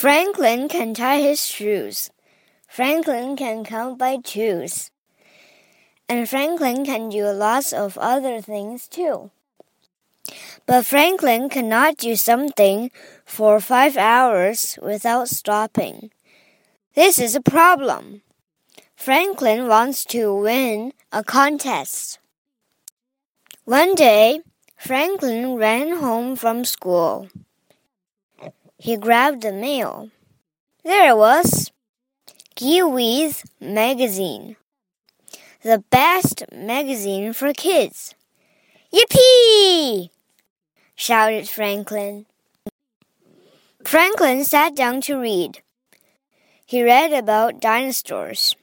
Franklin can tie his shoes. Franklin can count by twos. And Franklin can do lots of other things too. But Franklin cannot do something for five hours without stopping. This is a problem. Franklin wants to win a contest. One day, Franklin ran home from school. He grabbed the mail. There it was. Giwi's magazine. The best magazine for kids. Yippee! shouted Franklin. Franklin sat down to read. He read about dinosaurs.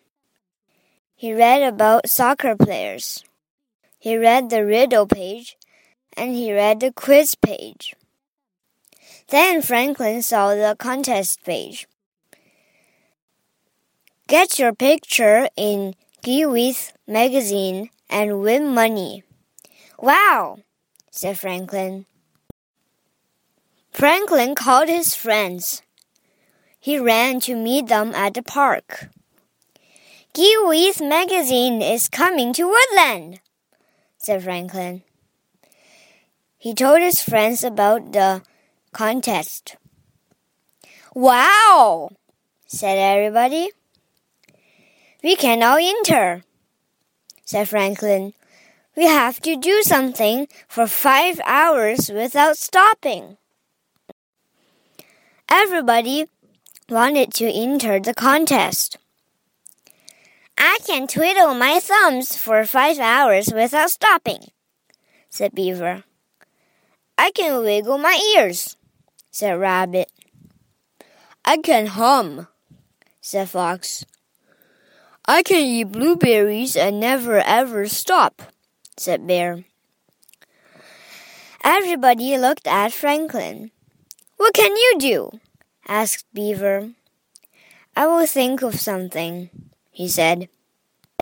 He read about soccer players. He read the riddle page and he read the quiz page. Then Franklin saw the contest page. Get your picture in Giwi's magazine and win money. Wow, said Franklin. Franklin called his friends. He ran to meet them at the park. Giwi's magazine is coming to Woodland, said Franklin. He told his friends about the contest. Wow, said everybody. We can all enter, said Franklin. We have to do something for five hours without stopping. Everybody wanted to enter the contest. I can twiddle my thumbs for five hours without stopping, said Beaver. I can wiggle my ears, said Rabbit. I can hum, said Fox. I can eat blueberries and never ever stop, said Bear. Everybody looked at Franklin. What can you do? asked Beaver. I will think of something, he said.